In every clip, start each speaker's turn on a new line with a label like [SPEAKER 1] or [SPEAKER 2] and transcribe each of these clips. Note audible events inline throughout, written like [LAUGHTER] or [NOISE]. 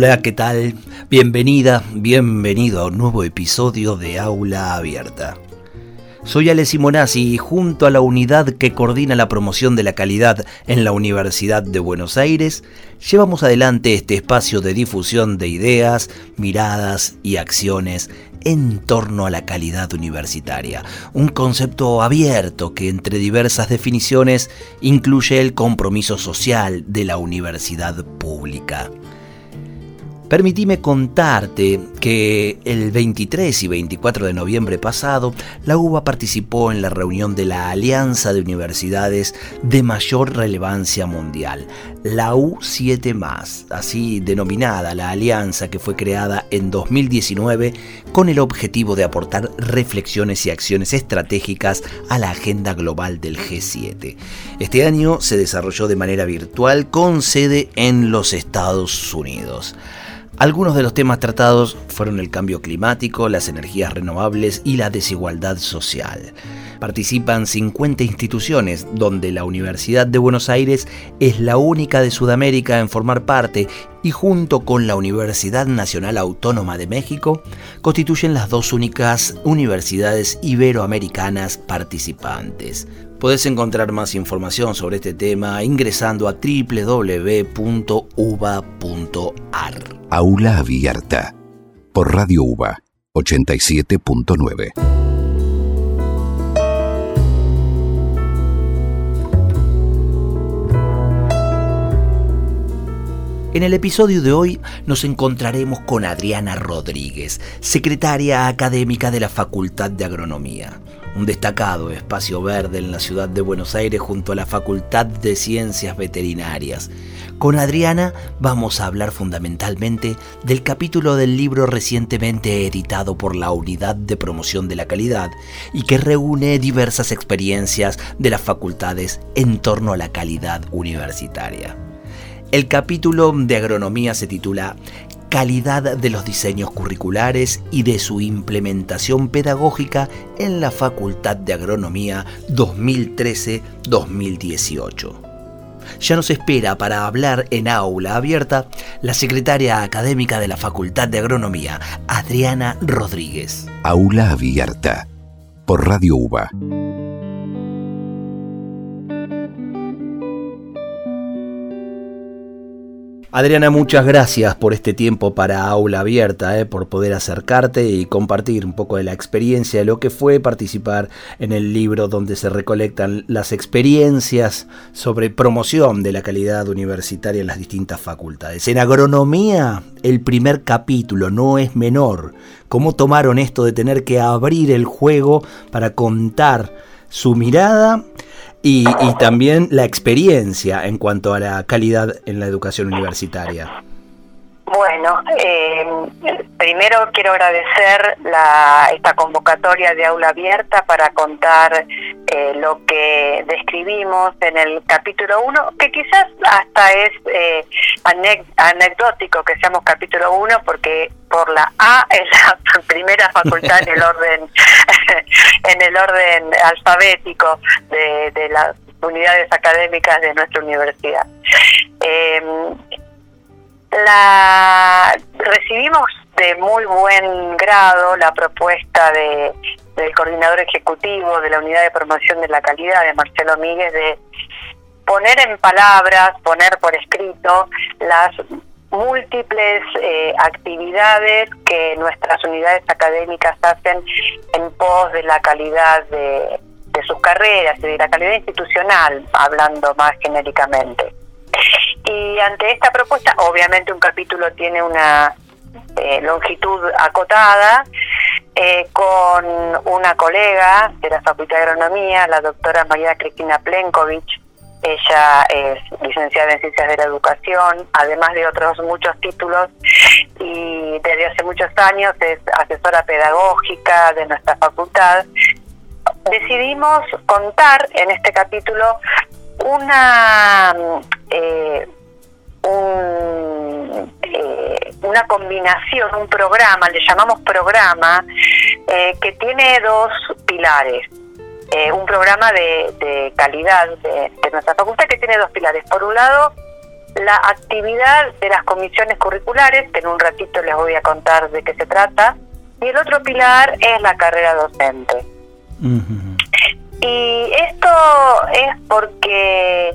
[SPEAKER 1] Hola, ¿qué tal? Bienvenida, bienvenido a un nuevo episodio de Aula Abierta. Soy Ale Simonazzi y junto a la unidad que coordina la promoción de la calidad en la Universidad de Buenos Aires, llevamos adelante este espacio de difusión de ideas, miradas y acciones en torno a la calidad universitaria, un concepto abierto que entre diversas definiciones incluye el compromiso social de la universidad pública. Permitime contarte que el 23 y 24 de noviembre pasado, la UBA participó en la reunión de la Alianza de Universidades de mayor relevancia mundial, la U7, así denominada la alianza que fue creada en 2019 con el objetivo de aportar reflexiones y acciones estratégicas a la agenda global del G7. Este año se desarrolló de manera virtual con sede en los Estados Unidos. Algunos de los temas tratados fueron el cambio climático, las energías renovables y la desigualdad social. Participan 50 instituciones, donde la Universidad de Buenos Aires es la única de Sudamérica en formar parte y junto con la Universidad Nacional Autónoma de México constituyen las dos únicas universidades iberoamericanas participantes. Puedes encontrar más información sobre este tema ingresando a www.uva.ar.
[SPEAKER 2] Aula Abierta por Radio UBA 87.9.
[SPEAKER 1] En el episodio de hoy nos encontraremos con Adriana Rodríguez, secretaria académica de la Facultad de Agronomía un destacado espacio verde en la ciudad de Buenos Aires junto a la Facultad de Ciencias Veterinarias. Con Adriana vamos a hablar fundamentalmente del capítulo del libro recientemente editado por la Unidad de Promoción de la Calidad y que reúne diversas experiencias de las facultades en torno a la calidad universitaria. El capítulo de agronomía se titula calidad de los diseños curriculares y de su implementación pedagógica en la Facultad de Agronomía 2013-2018. Ya nos espera para hablar en aula abierta la secretaria académica de la Facultad de Agronomía, Adriana Rodríguez.
[SPEAKER 2] Aula abierta por Radio UBA.
[SPEAKER 1] Adriana, muchas gracias por este tiempo para Aula Abierta, eh, por poder acercarte y compartir un poco de la experiencia de lo que fue participar en el libro donde se recolectan las experiencias sobre promoción de la calidad universitaria en las distintas facultades. En agronomía, el primer capítulo no es menor. ¿Cómo tomaron esto de tener que abrir el juego para contar su mirada? Y, también la experiencia en cuanto a la calidad en la educación universitaria.
[SPEAKER 3] Bueno, eh, primero quiero agradecer la, esta convocatoria de aula abierta para contar eh, lo que describimos en el capítulo 1, que quizás hasta es eh, anecdótico que seamos capítulo 1 porque por la A es la [LAUGHS] primera facultad en el orden [LAUGHS] en el orden alfabético de, las unidades académicas de nuestra universidad. Eh, la recibimos de muy buen grado la propuesta de, del coordinador ejecutivo de la Unidad de Promoción de la Calidad, de Marcelo Míguez, de poner en palabras, poner por escrito las múltiples eh, actividades que nuestras unidades académicas hacen en pos de la calidad de, de sus carreras y de la calidad institucional, hablando más genéricamente. Y ante esta propuesta, obviamente un capítulo tiene una eh, longitud acotada, eh, con una colega de la Facultad de Agronomía, la doctora María Cristina Plenkovic. Ella es licenciada en Ciencias de la Educación, además de otros muchos títulos, y desde hace muchos años es asesora pedagógica de nuestra facultad. Decidimos contar en este capítulo una eh, un, eh, una combinación, un programa, le llamamos programa, eh, que tiene dos pilares. Eh, un programa de, calidad de, nuestra facultad que tiene dos pilares. Por un lado, la actividad de las comisiones curriculares, que en un ratito les voy a contar de qué se trata, y el otro pilar es la carrera docente. Y esto es porque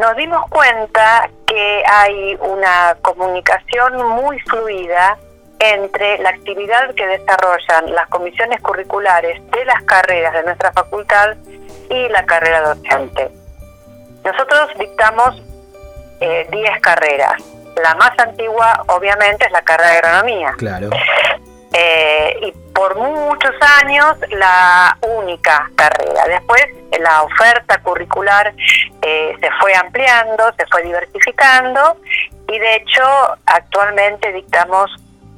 [SPEAKER 3] nos dimos cuenta que hay una comunicación muy fluida entre la actividad que desarrollan las comisiones curriculares de las carreras de nuestra facultad y la carrera docente. Nosotros dictamos 10 eh, carreras. La más antigua, obviamente, es la carrera de agronomía.
[SPEAKER 1] Claro.
[SPEAKER 3] Eh, y por muchos años la única carrera. Después la oferta curricular eh, se fue ampliando, se fue diversificando y de hecho actualmente dictamos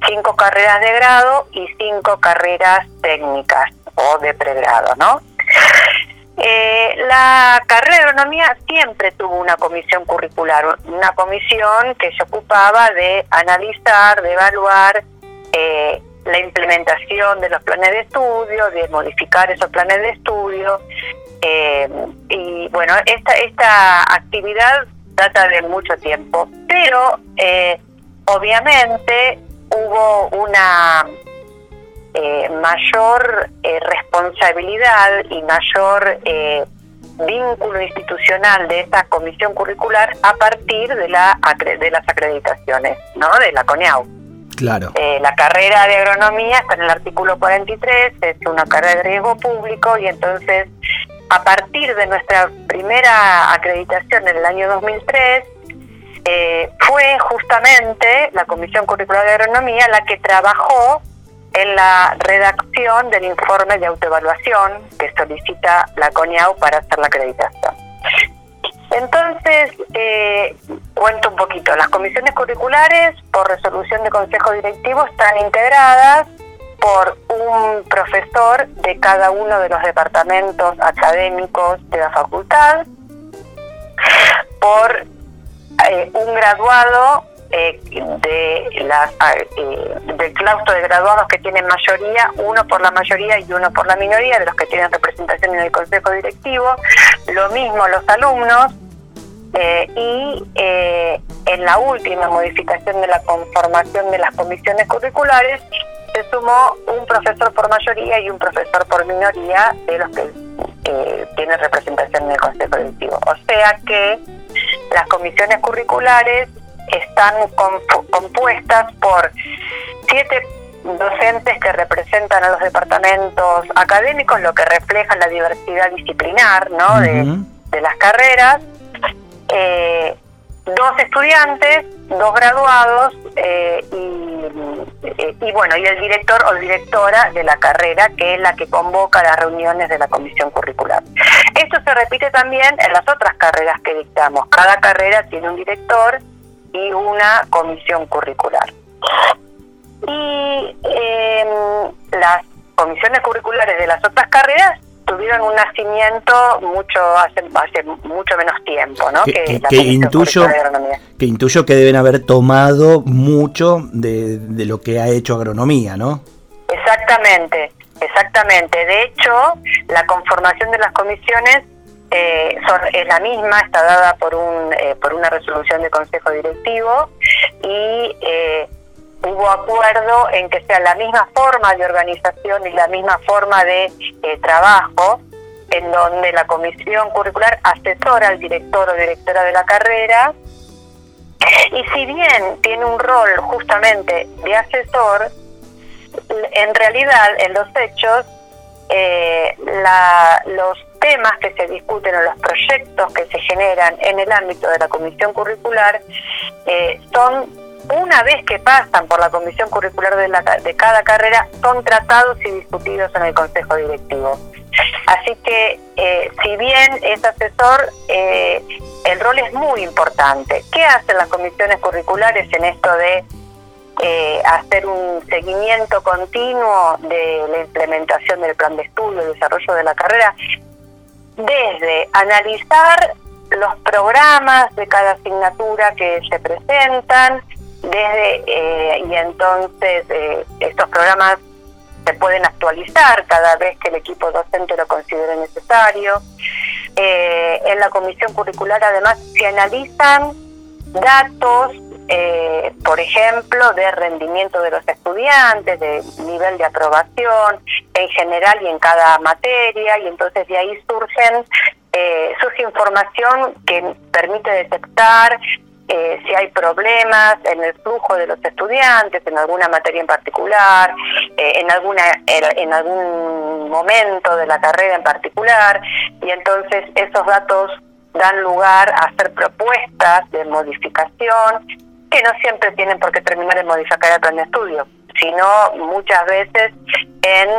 [SPEAKER 3] cinco carreras de grado y cinco carreras técnicas o de pregrado, ¿no? Eh, la carrera de agronomía siempre tuvo una comisión curricular, una comisión que se ocupaba de analizar, de evaluar eh, la implementación de los planes de estudio, de modificar esos planes de estudio. Eh, y bueno, esta, esta actividad data de mucho tiempo, pero eh, obviamente hubo una eh, mayor responsabilidad y mayor vínculo institucional de esta comisión curricular a partir de, la, de las acreditaciones, ¿no? De la CONEAU.
[SPEAKER 1] Claro.
[SPEAKER 3] Eh, la carrera de agronomía está en el artículo 43, es una carrera de riesgo público y entonces a partir de nuestra primera acreditación en el año 2003, eh, fue justamente la Comisión Curricular de Agronomía la que trabajó en la redacción del informe de autoevaluación que solicita la CONIAU para hacer la acreditación. Entonces, eh, cuento un poquito. Las comisiones curriculares, por resolución de consejo directivo, están integradas por un profesor de cada uno de los departamentos académicos de la facultad, por eh, un graduado eh, de las, eh, del claustro de graduados que tienen mayoría, uno por la mayoría y uno por la minoría de los que tienen representación en el consejo directivo. Lo mismo los alumnos, eh, y eh, en la última modificación de la conformación de las comisiones curriculares se sumó un profesor por mayoría y un profesor por minoría de los que eh, tienen representación en el Consejo Directivo. O sea que las comisiones curriculares están compuestas por siete docentes que representan a los departamentos académicos, lo que refleja la diversidad disciplinar ¿no? de, de las carreras, eh, dos estudiantes, dos graduados eh, y, bueno, y el director o directora de la carrera, que es la que convoca las reuniones de la comisión curricular. Esto se repite también en las otras carreras que dictamos. Cada carrera tiene un director y una comisión curricular. Y em, las comisiones curriculares de las otras carreras tuvieron un nacimiento mucho hace, hace mucho menos tiempo, ¿no?
[SPEAKER 1] Que, que, intuyo, que intuyo que deben haber tomado mucho de, de lo que ha hecho agronomía, ¿no?
[SPEAKER 3] Exactamente, exactamente. De hecho, la conformación de las comisiones eh, son, es la misma, está dada por un eh, por una resolución de consejo directivo y eh, hubo acuerdo en que sea la misma forma de organización y la misma forma de eh, trabajo, en donde la comisión curricular asesora al director o directora de la carrera, y si bien tiene un rol justamente de asesor, en realidad, en los hechos, eh, los temas que se discuten o los proyectos que se generan en el ámbito de la comisión curricular eh, son una vez que pasan por la comisión curricular de, la, de cada carrera, son tratados y discutidos en el consejo directivo. Así que, eh, si bien es asesor, eh, el rol es muy importante. ¿Qué hacen las comisiones curriculares en esto de hacer un seguimiento continuo de la implementación del plan de estudio, el desarrollo de la carrera? Desde analizar los programas de cada asignatura que se presentan, desde y entonces estos programas se pueden actualizar cada vez que el equipo docente lo considere necesario. Eh, en la comisión curricular además se analizan datos, eh, por ejemplo, de rendimiento de los estudiantes, de nivel de aprobación en general y en cada materia, y entonces de ahí surgen eh, surge información que permite detectar eh, si hay problemas en el flujo de los estudiantes, en alguna materia en particular, eh, en, alguna, en algún momento de la carrera en particular, y entonces esos datos dan lugar a hacer propuestas de modificación que no siempre tienen por qué terminar en modificar el plan de estudio, sino muchas veces en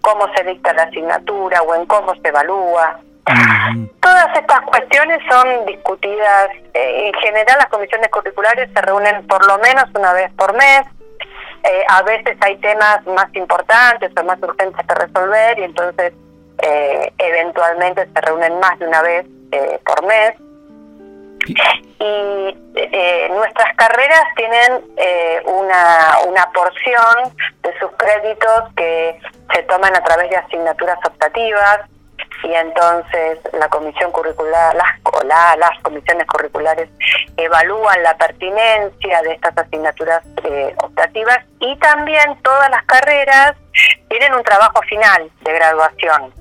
[SPEAKER 3] cómo se dicta la asignatura o en cómo se evalúa, Todas estas cuestiones son discutidas, eh, en general las comisiones curriculares se reúnen por lo menos una vez por mes, eh, a veces hay temas más importantes o más urgentes que resolver y entonces eh, eventualmente se reúnen más de una vez por mes. Y nuestras carreras tienen una, una porción de sus créditos que se toman a través de asignaturas optativas, y entonces la comisión curricular, las, las comisiones curriculares evalúan la pertinencia de estas asignaturas eh, optativas y también todas las carreras tienen un trabajo final de graduación.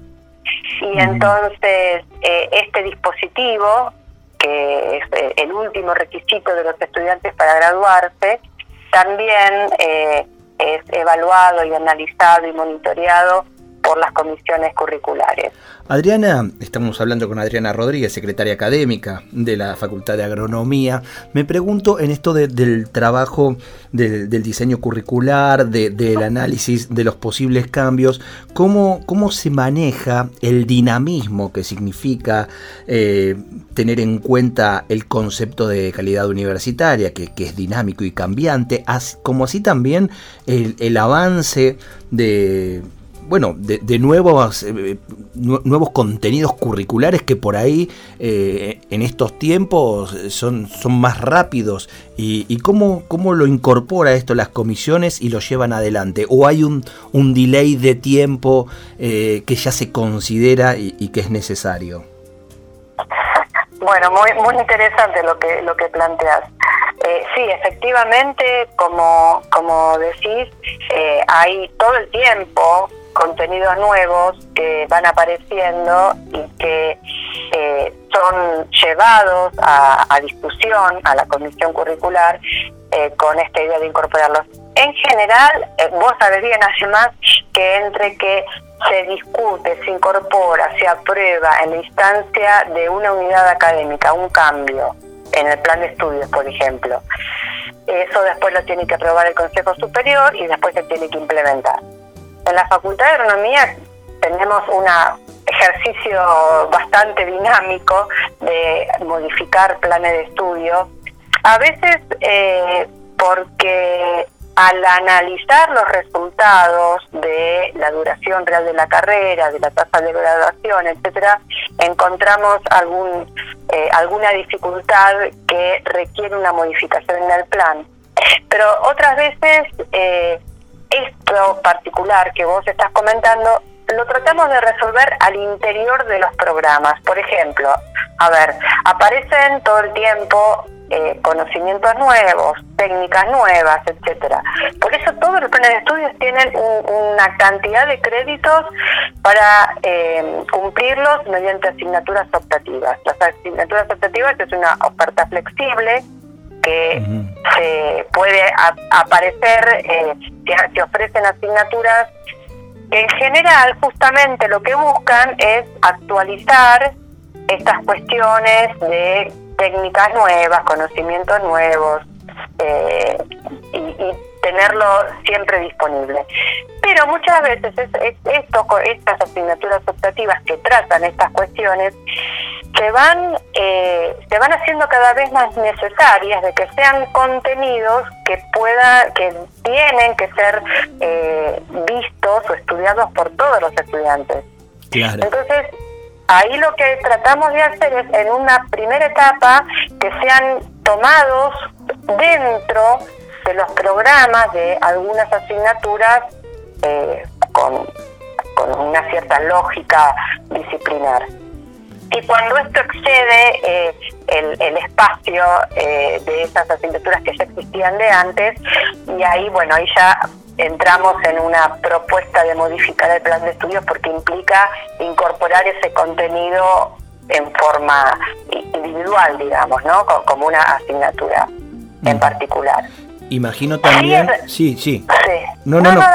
[SPEAKER 3] Y entonces eh, este dispositivo, que es eh, el último requisito de los estudiantes para graduarse, también es evaluado y analizado y monitoreado por las comisiones curriculares.
[SPEAKER 1] Adriana, estamos hablando con Adriana Rodríguez, secretaria académica de la Facultad de Agronomía. Me pregunto en esto del trabajo del diseño curricular, del análisis de los posibles cambios, ¿cómo, cómo se maneja el dinamismo que significa eh, tener en cuenta el concepto de calidad universitaria, que, es dinámico y cambiante, como así también el avance de bueno, de, nuevos, eh, nuevos contenidos curriculares que por ahí eh, en estos tiempos son, son más rápidos y, cómo, cómo, lo incorpora esto las comisiones y lo llevan adelante o hay un, un delay de tiempo eh, que ya se considera y, que es necesario.
[SPEAKER 3] Bueno, muy, muy interesante lo que, lo que planteas. sí, efectivamente, como, como decís, hay todo el tiempo contenidos nuevos que van apareciendo y que eh, son llevados a, discusión a la comisión curricular eh, con esta idea de incorporarlos. En general, eh, vos sabés bien además que entre que se discute, se incorpora, se aprueba en la instancia de una unidad académica, un cambio en el plan de estudios, por ejemplo. Eso después lo tiene que aprobar el Consejo Superior y después se tiene que implementar. En la Facultad de Agronomía tenemos un ejercicio bastante dinámico de modificar planes de estudio, a veces eh, porque al analizar los resultados de la duración real de la carrera, de la tasa de graduación, etcétera, encontramos algún eh, alguna dificultad que requiere una modificación en el plan. Pero otras veces eh, esto particular que vos estás comentando lo tratamos de resolver al interior de los programas. Por ejemplo, a ver, aparecen todo el tiempo eh, conocimientos nuevos, técnicas nuevas, etcétera. Por eso todos los planes de estudios tienen una cantidad de créditos para eh, cumplirlos mediante asignaturas optativas. Las asignaturas optativas es una oferta flexible que se puede aparecer, eh, se, ofrecen asignaturas que en general justamente lo que buscan es actualizar estas cuestiones de técnicas nuevas, conocimientos nuevos, eh, y, tenerlo siempre disponible. Pero muchas veces estas asignaturas optativas que tratan estas cuestiones se van, eh, se van haciendo cada vez más necesarias de que sean contenidos que pueda, que tienen que ser eh, vistos o estudiados por todos los estudiantes. Entonces, ahí lo que tratamos de hacer es en una primera etapa que sean tomados dentro de los programas de algunas asignaturas eh, con, con una cierta lógica disciplinar. Y cuando esto excede eh, el, espacio eh, de esas asignaturas que ya existían de antes, y ahí, bueno, ahí ya entramos en una propuesta de modificar el plan de estudios porque implica incorporar ese contenido en forma individual, digamos, ¿no? Como una asignatura en particular.
[SPEAKER 1] Imagino también, sí, sí. No, no, no, no,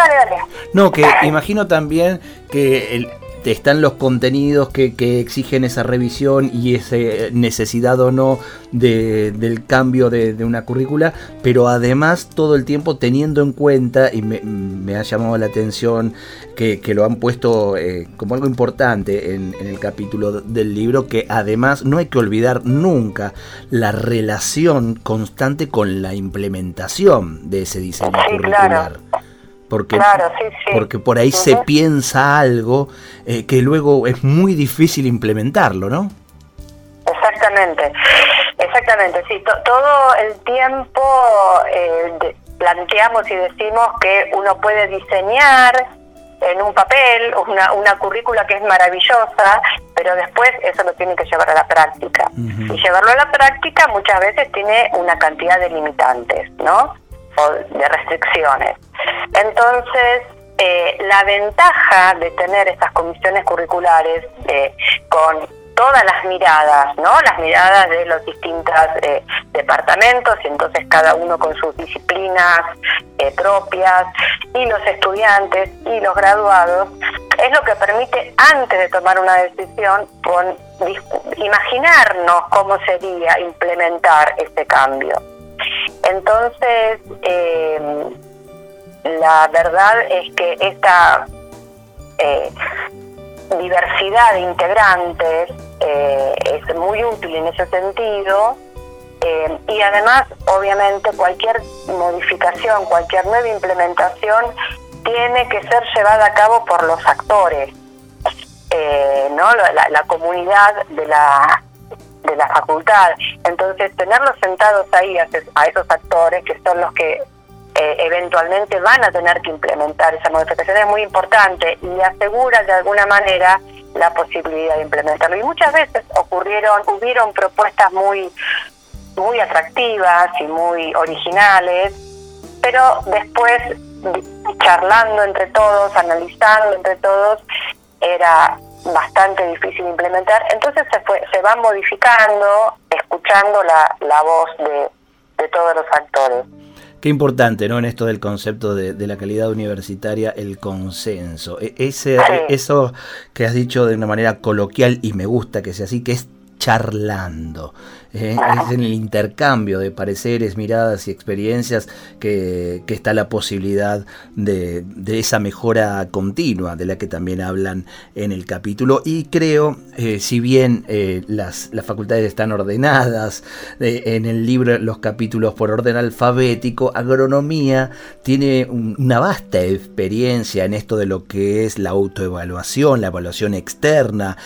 [SPEAKER 1] no que imagino también que el, están los contenidos que, exigen esa revisión y esa necesidad o no de, del cambio de, una currícula, pero además todo el tiempo teniendo en cuenta, y me, ha llamado la atención que, lo han puesto eh, como algo importante en, el capítulo del libro, que además no hay que olvidar nunca la relación constante con la implementación de ese diseño curricular porque, porque por ahí se piensa algo eh, que luego es muy difícil implementarlo, ¿no?
[SPEAKER 3] Exactamente, exactamente, sí, todo el tiempo eh, planteamos y decimos que uno puede diseñar en un papel una, una currícula que es maravillosa, pero después eso lo tiene que llevar a la práctica. Y llevarlo a la práctica muchas veces tiene una cantidad de limitantes, ¿no? De restricciones. Entonces, eh, la ventaja de tener estas comisiones curriculares eh, con todas las miradas, ¿no? Las miradas de los distintos eh, departamentos y entonces cada uno con sus disciplinas propias y los estudiantes y los graduados es lo que permite antes de tomar una decisión imaginarnos cómo sería implementar este cambio. Entonces, la verdad es que esta eh, diversidad de integrantes eh, es muy útil en ese sentido eh, y además obviamente cualquier modificación, cualquier nueva implementación tiene que ser llevada a cabo por los actores, ¿no? La, comunidad de la de la facultad. Entonces, tenerlos sentados ahí a esos actores, que son los que eh, eventualmente van a tener que implementar esa modificación es muy importante y asegura de alguna manera la posibilidad de implementarlo. Y muchas veces ocurrieron, hubieron propuestas muy, muy atractivas y muy originales, pero después charlando entre todos, analizando entre todos, era bastante difícil implementar. Entonces se fue, se va modificando, escuchando la, la voz de, de todos los actores.
[SPEAKER 1] Qué importante, ¿no? En esto del concepto de, la calidad universitaria, el consenso. E, ese, Eso que has dicho de una manera coloquial y me gusta que sea así, que es charlando. ¿Eh? es en el intercambio de pareceres, miradas y experiencias que, está la posibilidad de, esa mejora continua de la que también hablan en el capítulo. Y creo, eh, si bien eh, las, facultades están ordenadas, en el libro los capítulos por orden alfabético, agronomía tiene una vasta experiencia en esto de lo que es la autoevaluación, la evaluación externa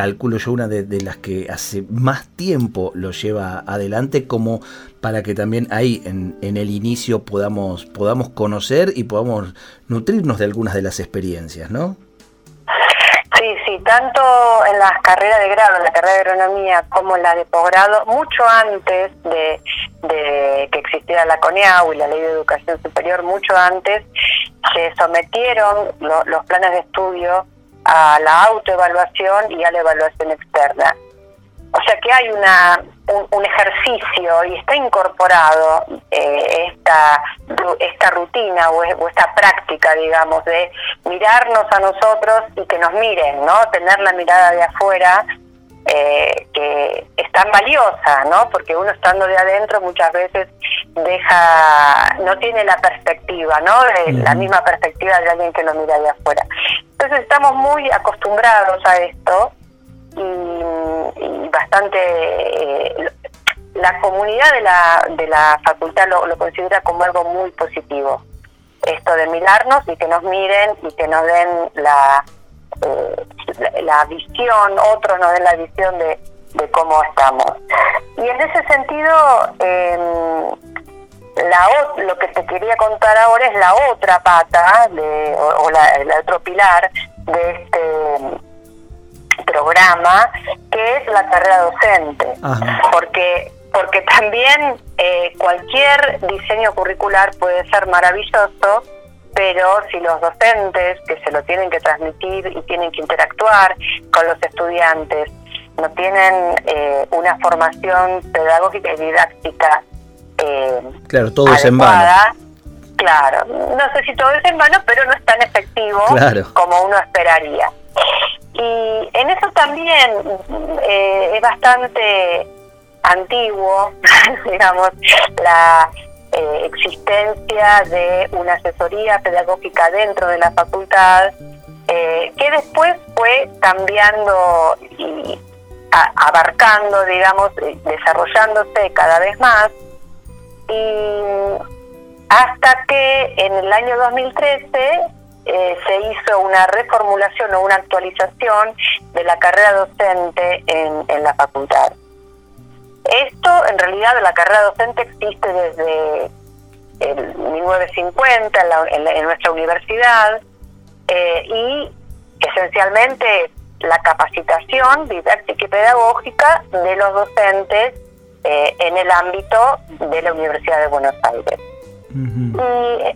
[SPEAKER 1] calculo yo, una de, las que hace más tiempo lo lleva adelante, como para que también ahí en, el inicio podamos, podamos conocer y podamos nutrirnos de algunas de las experiencias, ¿no?
[SPEAKER 3] Sí, sí, tanto en las carreras de grado, en la carrera de agronomía, como en la de posgrado, mucho antes de, que existiera la CONEAU y la Ley de Educación Superior, mucho antes, se sometieron los planes de estudio a la autoevaluación y a la evaluación externa. O sea que hay una, un, ejercicio y está incorporado eh, esta, esta rutina o, esta práctica, digamos, de mirarnos a nosotros y que nos miren, ¿no? Tener la mirada de afuera eh, que es tan valiosa, ¿no? Porque uno estando de adentro muchas veces deja, no tiene la perspectiva, ¿no? La misma perspectiva de alguien que lo mira de afuera. Entonces estamos muy acostumbrados a esto y, bastante eh, la comunidad de la, de la facultad lo, lo, considera como algo muy positivo. Esto de mirarnos y que nos miren y que nos den la, eh, la, visión, otros nos den la visión de, de, cómo estamos. Y en ese sentido, eh, la, lo que te quería contar ahora es la otra pata, de, o, la, el otro pilar de este programa, que es la carrera docente. Porque porque también eh, cualquier diseño curricular puede ser maravilloso, pero si los docentes que se lo tienen que transmitir y tienen que interactuar con los estudiantes no tienen eh, una formación pedagógica y didáctica eh,
[SPEAKER 1] claro todo es en vano.
[SPEAKER 3] claro no sé si todo es en vano pero no es tan efectivo como uno esperaría. Y en eso también eh, es bastante antiguo, [LAUGHS] digamos, la eh, existencia de una asesoría pedagógica dentro de la facultad, eh, que después fue cambiando y abarcando, digamos, desarrollándose cada vez más, y hasta que en el año 2013 eh, se hizo una reformulación o una actualización de la carrera docente en, la facultad. Esto, en realidad, la carrera docente existe desde el 1950 en, nuestra universidad eh, y esencialmente la capacitación didáctica y pedagógica de los docentes eh, en el ámbito de la Universidad de Buenos Aires. Y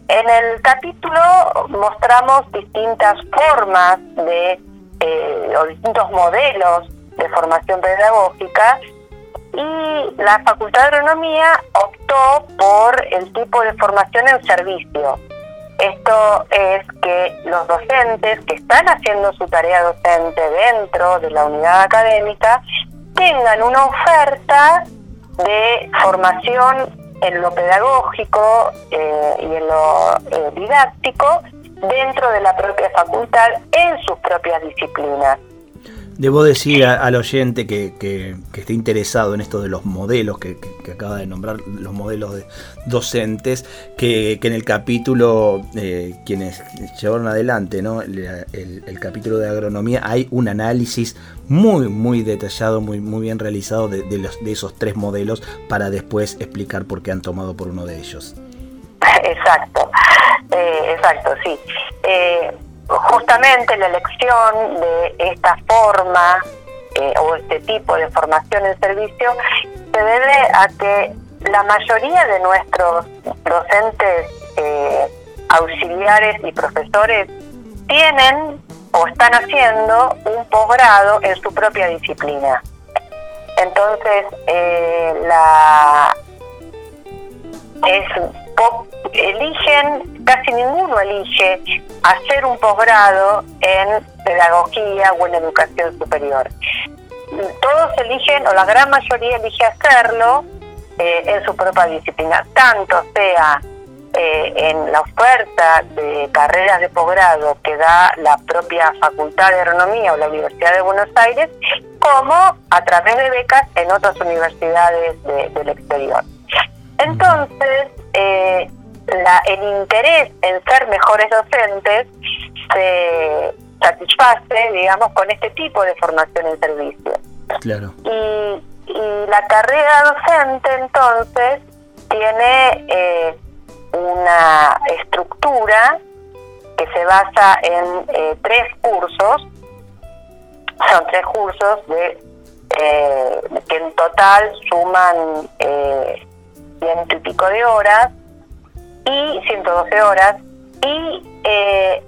[SPEAKER 3] en el capítulo mostramos distintas formas de, eh, o distintos modelos de formación pedagógica y la Facultad de Agronomía optó por el tipo de formación en servicio. Esto es que los docentes que están haciendo su tarea docente dentro de la unidad académica tengan una oferta de formación en lo pedagógico eh, y en lo eh, didáctico dentro de la propia facultad en sus propias disciplinas.
[SPEAKER 1] Debo decir al oyente que, que, esté interesado en esto de los modelos que, acaba de nombrar, los modelos de docentes, que, en el capítulo, eh, quienes llevaron adelante ¿no? el, capítulo de agronomía, hay un análisis muy, muy detallado, muy, muy bien realizado de, los, de esos tres modelos para después explicar por qué han tomado por uno de ellos.
[SPEAKER 3] Exacto, eh, exacto, sí. Eh, justamente la elección de esta forma eh, o este tipo de formación en servicio se debe a que la mayoría de nuestros docentes eh, auxiliares y profesores tienen o están haciendo un posgrado en su propia disciplina. Entonces, eh, la es eligen, casi ninguno elige hacer un posgrado en pedagogía o en educación superior. Todos eligen, o la gran mayoría elige hacerlo eh, en su propia disciplina, tanto sea eh, en la oferta de carreras de posgrado que da la propia Facultad de Agronomía o la Universidad de Buenos Aires, como a través de becas en otras universidades del exterior. Entonces, eh, la, el interés en ser mejores docentes se satisface, digamos, con este tipo de formación en servicio.
[SPEAKER 1] Claro.
[SPEAKER 3] Y, la carrera docente, entonces, tiene eh, una estructura que se basa en eh, tres cursos, son tres cursos de eh, que en total suman eh, ciento y pico de horas y 112 horas. Y eh,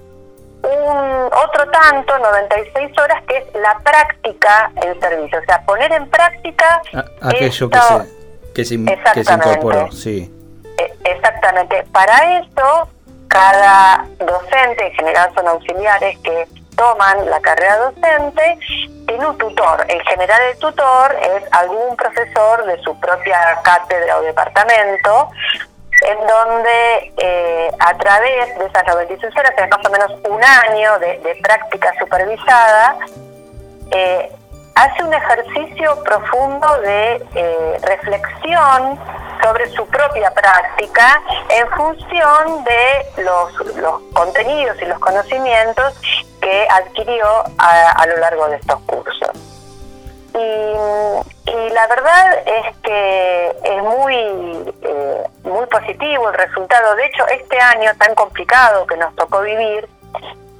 [SPEAKER 3] un otro tanto, 96 horas, que es la práctica en servicio, o sea, poner en práctica
[SPEAKER 1] aquello que, se, que, se, que se incorporó, sí.
[SPEAKER 3] E, exactamente, para eso cada docente, en general son auxiliares que toman la carrera docente tiene un tutor. En general el tutor es algún profesor de su propia cátedra o departamento en donde eh, a través de esas 96 horas, más o menos un año de, práctica supervisada, eh, hace un ejercicio profundo de eh, reflexión sobre su propia práctica en función de los, contenidos y los conocimientos que adquirió a, lo largo de estos cursos. Y, la verdad es que es muy, muy positivo el resultado. De hecho, este año tan complicado que nos tocó vivir,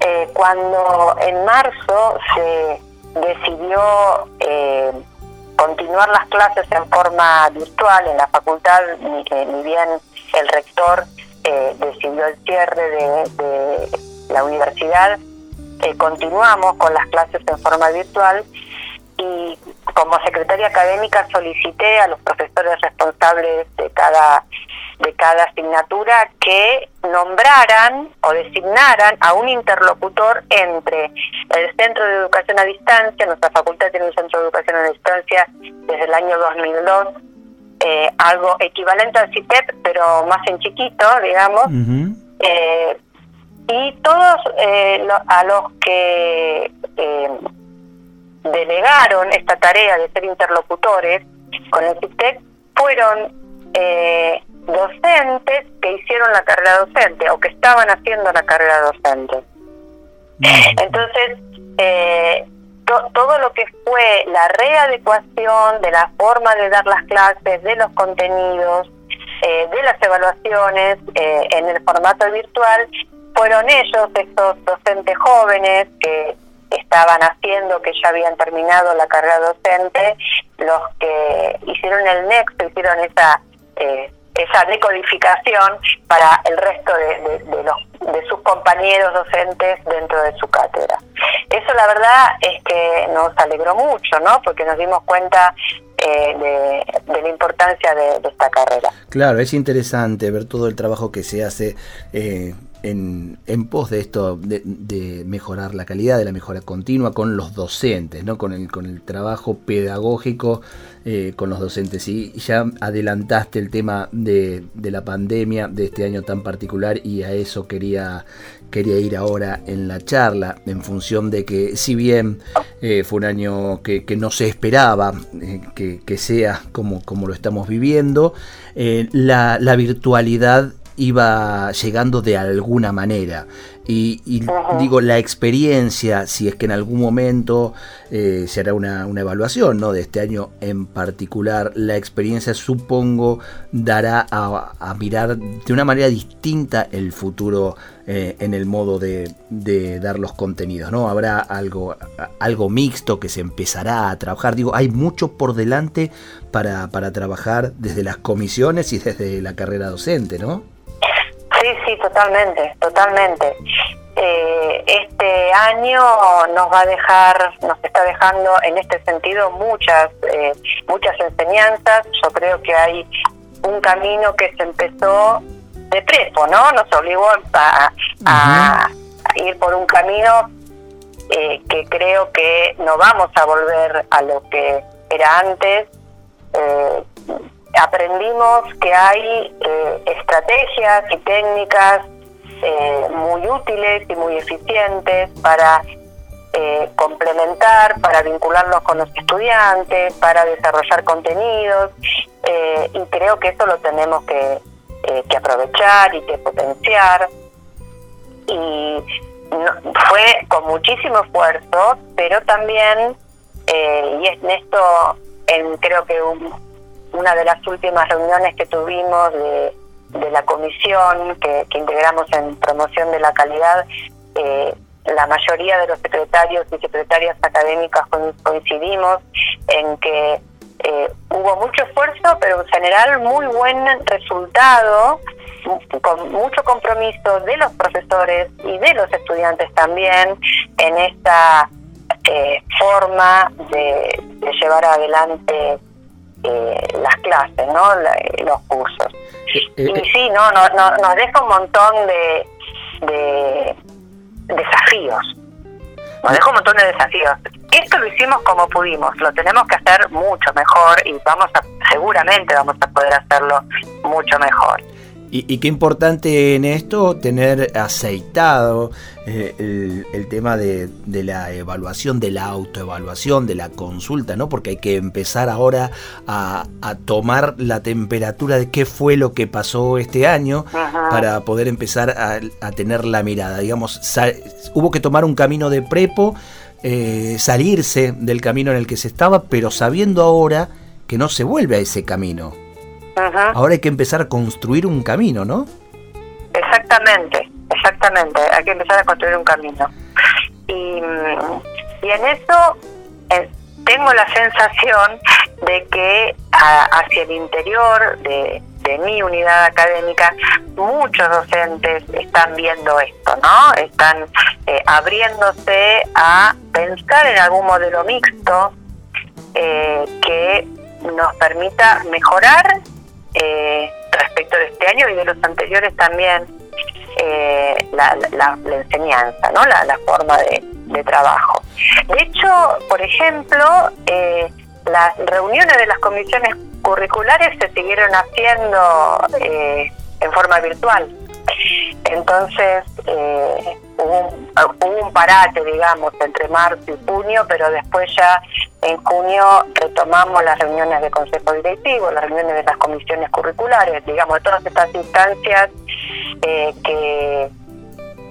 [SPEAKER 3] eh, cuando en marzo se decidió eh, continuar las clases en forma virtual en la facultad, ni, bien el rector decidió el cierre de la universidad, continuamos con las clases en forma virtual y como secretaria académica solicité a los profesores responsables de cada de cada asignatura que nombraran o designaran a un interlocutor entre el Centro de Educación a Distancia, nuestra facultad tiene un Centro de Educación a Distancia desde el año 2002, eh, algo equivalente al CITEP, pero más en chiquito, digamos, eh, y todos eh, a los que eh, delegaron esta tarea de ser interlocutores con el CITEC fueron eh, docentes que hicieron la carrera docente o que estaban haciendo la carrera docente. Entonces, todo lo que fue la readecuación de la forma de dar las clases, de los contenidos, de las evaluaciones en el formato virtual, fueron ellos, estos docentes jóvenes que estaban haciendo, que ya habían terminado la carrera docente, los que hicieron el nexo, hicieron esa eh, esa decodificación para el resto de, de, los, de sus compañeros docentes dentro de su cátedra. Eso la verdad es que nos alegró mucho, ¿no? Porque nos dimos cuenta eh, de, la importancia de, esta carrera.
[SPEAKER 1] Claro, es interesante ver todo el trabajo que se hace eh, en, pos de esto, de, mejorar la calidad, de la mejora continua con los docentes, ¿no? con, el, con el trabajo pedagógico eh, con los docentes. Y ya adelantaste el tema de, de, la pandemia de este año tan particular y a eso quería, quería ir ahora en la charla, en función de que si bien eh, fue un año que, no se esperaba eh, que, sea como, como lo estamos viviendo, la virtualidad iba llegando de alguna manera. Y, digo, la experiencia, si es que en algún momento eh, se hará una, evaluación ¿no? de este año en particular, la experiencia supongo dará a, mirar de una manera distinta el futuro eh, en el modo de, dar los contenidos. ¿no? Habrá algo, algo mixto que se empezará a trabajar. Digo, hay mucho por delante para, para trabajar desde las comisiones y desde la carrera docente, ¿no?
[SPEAKER 3] Sí, sí, totalmente, totalmente. Eh, este año nos va a dejar, nos está dejando en este sentido muchas, eh, muchas enseñanzas. Yo creo que hay un camino que se empezó de prepo, ¿no? Nos obligó a, ir por un camino eh, que creo que no vamos a volver a lo que era antes aprendimos que hay eh, estrategias y técnicas eh, muy útiles y muy eficientes para eh, complementar, para vincularnos con los estudiantes, para desarrollar contenidos y creo que eso lo tenemos que, que aprovechar y que potenciar. Y fue con muchísimo esfuerzo, pero también, y en esto en, creo que un, una de las últimas reuniones que tuvimos de, la comisión que, integramos en promoción de la calidad, eh, la mayoría de los secretarios y secretarias académicas coincidimos en que eh, hubo mucho esfuerzo, pero en general muy buen resultado, con mucho compromiso de los profesores y de los estudiantes también en esta eh, forma de, de llevar adelante eh, las clases, ¿no? los cursos. Eh, eh, y sí, no, no, nos deja un montón de, de desafíos. nos dejó un montón de desafíos. Esto lo hicimos como pudimos, lo tenemos que hacer mucho mejor y vamos a, seguramente vamos a poder hacerlo mucho mejor.
[SPEAKER 1] Y, qué importante en esto tener aceitado eh, el, tema de, la evaluación, de la autoevaluación, de la consulta, ¿no? Porque hay que empezar ahora a, tomar la temperatura de qué fue lo que pasó este año para poder empezar a, tener la mirada. Digamos, hubo que tomar un camino de prepo, eh, salirse del camino en el que se estaba, pero sabiendo ahora que no se vuelve a ese camino. Ahora hay que empezar a construir un camino, ¿no?
[SPEAKER 3] Exactamente, exactamente. Hay que empezar a construir un camino. Y, en eso eh, tengo la sensación de que hacia el interior de, mi unidad académica muchos docentes están viendo esto, ¿no? Están eh, abriéndose a pensar en algún modelo mixto eh, que nos permita mejorar eh, respecto de este año y de los anteriores también eh, la, enseñanza, ¿no? la, forma de, trabajo. De hecho, por ejemplo, eh, las reuniones de las comisiones curriculares se siguieron haciendo en forma virtual. Entonces, hubo, un, hubo un parate, digamos, entre marzo y junio, pero después ya en junio retomamos las reuniones de consejo directivo, las reuniones de las comisiones curriculares, digamos, de todas estas instancias eh, que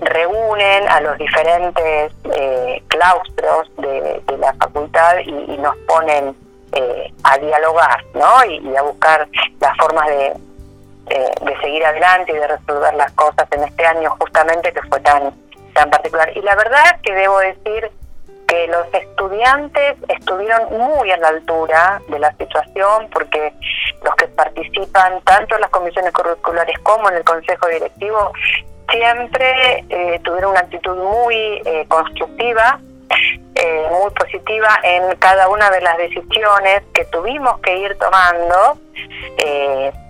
[SPEAKER 3] reúnen a los diferentes eh, claustros de, la facultad y, nos ponen eh, a dialogar, ¿no? Y, a buscar las formas de, de seguir adelante y de resolver las cosas en este año justamente que fue tan tan particular. Y la verdad que debo decir que los estudiantes estuvieron muy a la altura de la situación porque los que participan tanto en las comisiones curriculares como en el consejo directivo siempre eh, tuvieron una actitud muy eh, constructiva, eh, muy positiva en cada una de las decisiones que tuvimos que ir tomando,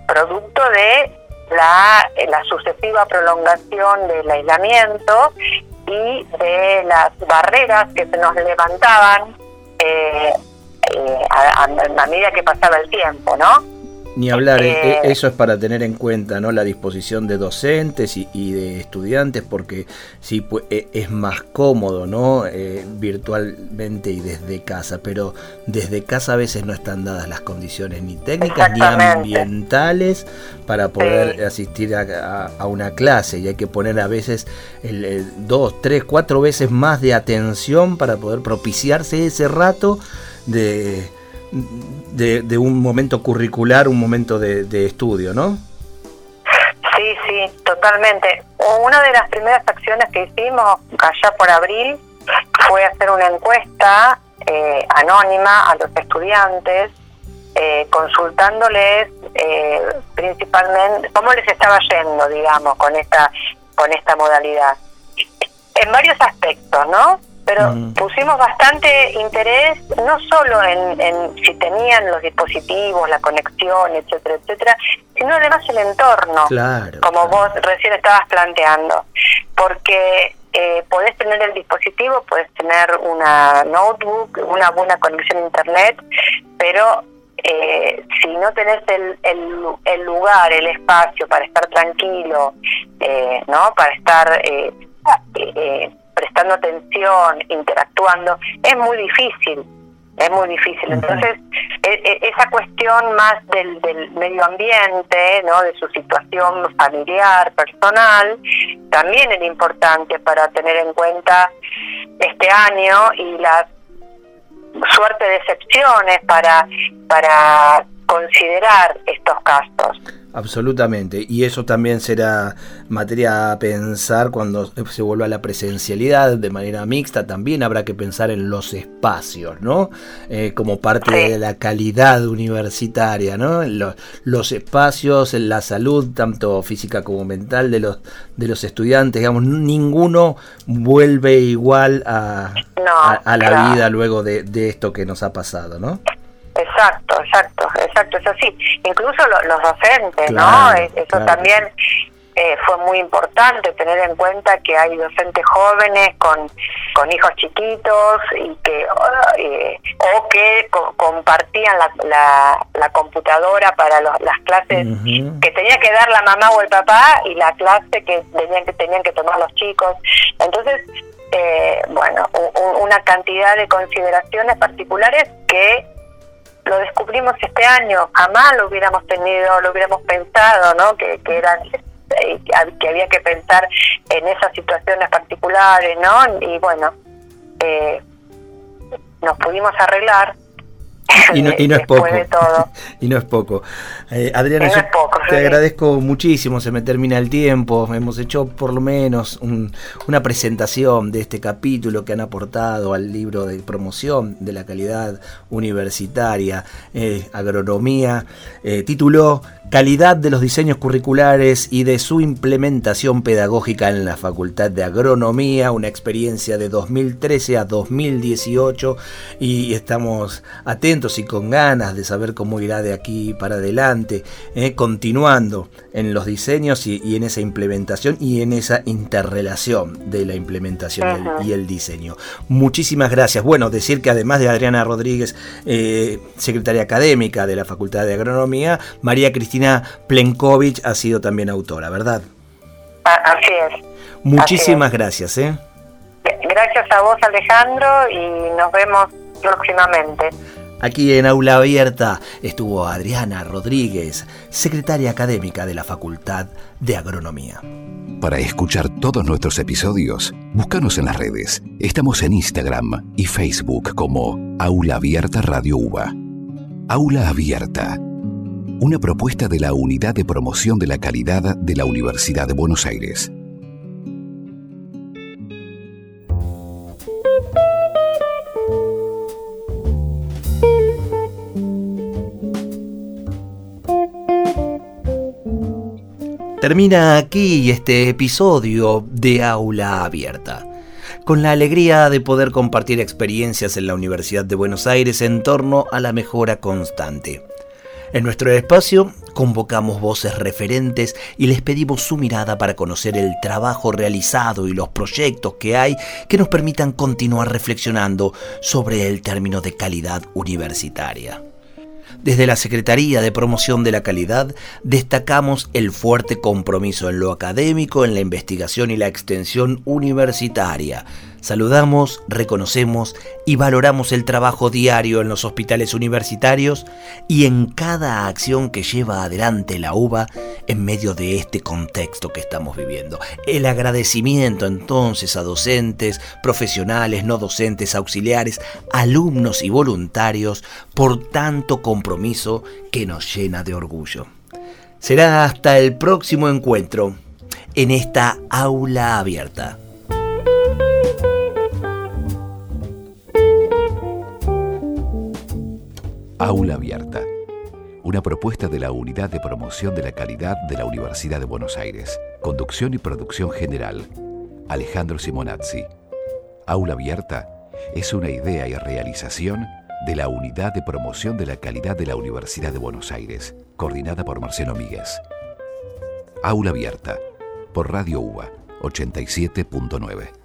[SPEAKER 3] producto de la sucesiva prolongación del aislamiento y de las barreras que se nos levantaban eh, eh, a, medida que pasaba el tiempo, ¿no?
[SPEAKER 1] Ni hablar, eh, eso es para tener en cuenta ¿no? la disposición de docentes y, de estudiantes, porque sí pues, es más cómodo ¿no? virtualmente y desde casa, pero desde casa a veces no están dadas las condiciones ni técnicas ni ambientales para poder asistir a, una clase y hay que poner a veces el, dos, tres, cuatro veces más de atención para poder propiciarse ese rato de de, un momento curricular, un momento de, estudio, ¿no?
[SPEAKER 3] Sí, sí, totalmente. Una de las primeras acciones que hicimos allá por abril fue hacer una encuesta eh, anónima a los estudiantes, eh, consultándoles eh, principalmente cómo les estaba yendo, digamos, con esta con esta modalidad. En varios aspectos, ¿no? Pero mm. pusimos bastante interés no solo en, si tenían los dispositivos, la conexión, etcétera, etcétera, sino además el entorno, como vos recién estabas planteando, porque eh, podés tener el dispositivo, podés tener una notebook, una buena conexión a internet, pero eh, si no tenés el, el, lugar, el espacio para estar tranquilo, eh, ¿no? Para estar eh, eh prestando atención, interactuando, es muy difícil, es muy difícil. Entonces, e, e, esa cuestión más del, del medio ambiente, ¿no? de su situación familiar, personal, también es importante para tener en cuenta este año y la suerte de excepciones para, para considerar estos casos.
[SPEAKER 1] Absolutamente, y eso también será materia a pensar cuando se vuelva a la presencialidad de manera mixta, también habrá que pensar en los espacios, ¿no? Eh, como parte de la calidad universitaria, ¿no? Los, los espacios, la salud, tanto física como mental de los, de los estudiantes, digamos, ninguno vuelve igual a, a, la vida luego de, de esto que nos ha pasado, ¿no?
[SPEAKER 3] Exacto, exacto, exacto, eso sí. Incluso los docentes, ¿no? Eso también eh, fue muy importante tener en cuenta que hay docentes jóvenes con, con hijos chiquitos y que eh, o que compartían la, la, computadora para las clases que tenía que dar la mamá o el papá y la clase que tenían que tenían que tomar los chicos entonces eh, bueno una cantidad de consideraciones particulares que lo descubrimos este año, jamás lo hubiéramos tenido, lo hubiéramos pensado, ¿no? Que, que eran eh, que había que pensar en esas situaciones particulares, ¿no? Y bueno, eh, nos pudimos arreglar [LAUGHS]
[SPEAKER 1] y no, es poco. [LAUGHS] y no es poco. Eh, Adriana, te agradezco muchísimo, se me termina el tiempo. Hemos hecho por lo menos una presentación de este capítulo que han aportado al libro de promoción de la calidad universitaria, eh, agronomía. Eh, tituló calidad de los diseños curriculares y de su implementación pedagógica en la Facultad de Agronomía, una experiencia de 2013 a 2018 y estamos atentos y con ganas de saber cómo irá de aquí para adelante, eh, continuando en los diseños y, en esa implementación y en esa interrelación de la implementación y, el, diseño. Muchísimas gracias. Bueno, decir que además de Adriana Rodríguez, eh, secretaria académica de la Facultad de Agronomía, María Cristina Cristina Plenkovich ha sido también autora, ¿verdad?
[SPEAKER 3] Así es.
[SPEAKER 1] Muchísimas gracias. ¿eh?
[SPEAKER 3] Gracias a vos, Alejandro, y nos vemos próximamente.
[SPEAKER 1] Aquí en Aula Abierta estuvo Adriana Rodríguez, secretaria académica de la Facultad de Agronomía.
[SPEAKER 2] Para escuchar todos nuestros episodios, búscanos en las redes. Estamos en Instagram y Facebook como Aula Abierta Radio UBA. Aula Abierta una propuesta de la Unidad de Promoción de la Calidad de la Universidad de Buenos Aires.
[SPEAKER 1] Termina aquí este episodio de Aula Abierta con la alegría de poder compartir experiencias en la Universidad de Buenos Aires en torno a la mejora constante. En nuestro espacio convocamos voces referentes y les pedimos su mirada para conocer el trabajo realizado y los proyectos que hay que nos permitan continuar reflexionando sobre el término de calidad universitaria. Desde la Secretaría de Promoción de la Calidad destacamos el fuerte compromiso en lo académico, en la investigación y la extensión universitaria, Saludamos, reconocemos y valoramos el trabajo diario en los hospitales universitarios y en cada acción que lleva adelante la UBA en medio de este contexto que estamos viviendo. El agradecimiento entonces a docentes, profesionales, no docentes, auxiliares, alumnos y voluntarios por tanto compromiso que nos llena de orgullo. Será hasta el próximo encuentro en esta aula abierta.
[SPEAKER 2] Aula Abierta, una propuesta de la Unidad de Promoción de la Calidad de la Universidad de Buenos Aires. Conducción y producción general, Alejandro Simonazzi. Aula Abierta es una idea y realización de la Unidad de Promoción de la Calidad de la Universidad de Buenos Aires, coordinada por Marcelo Míguez. Aula Abierta, por Radio UBA 87.9.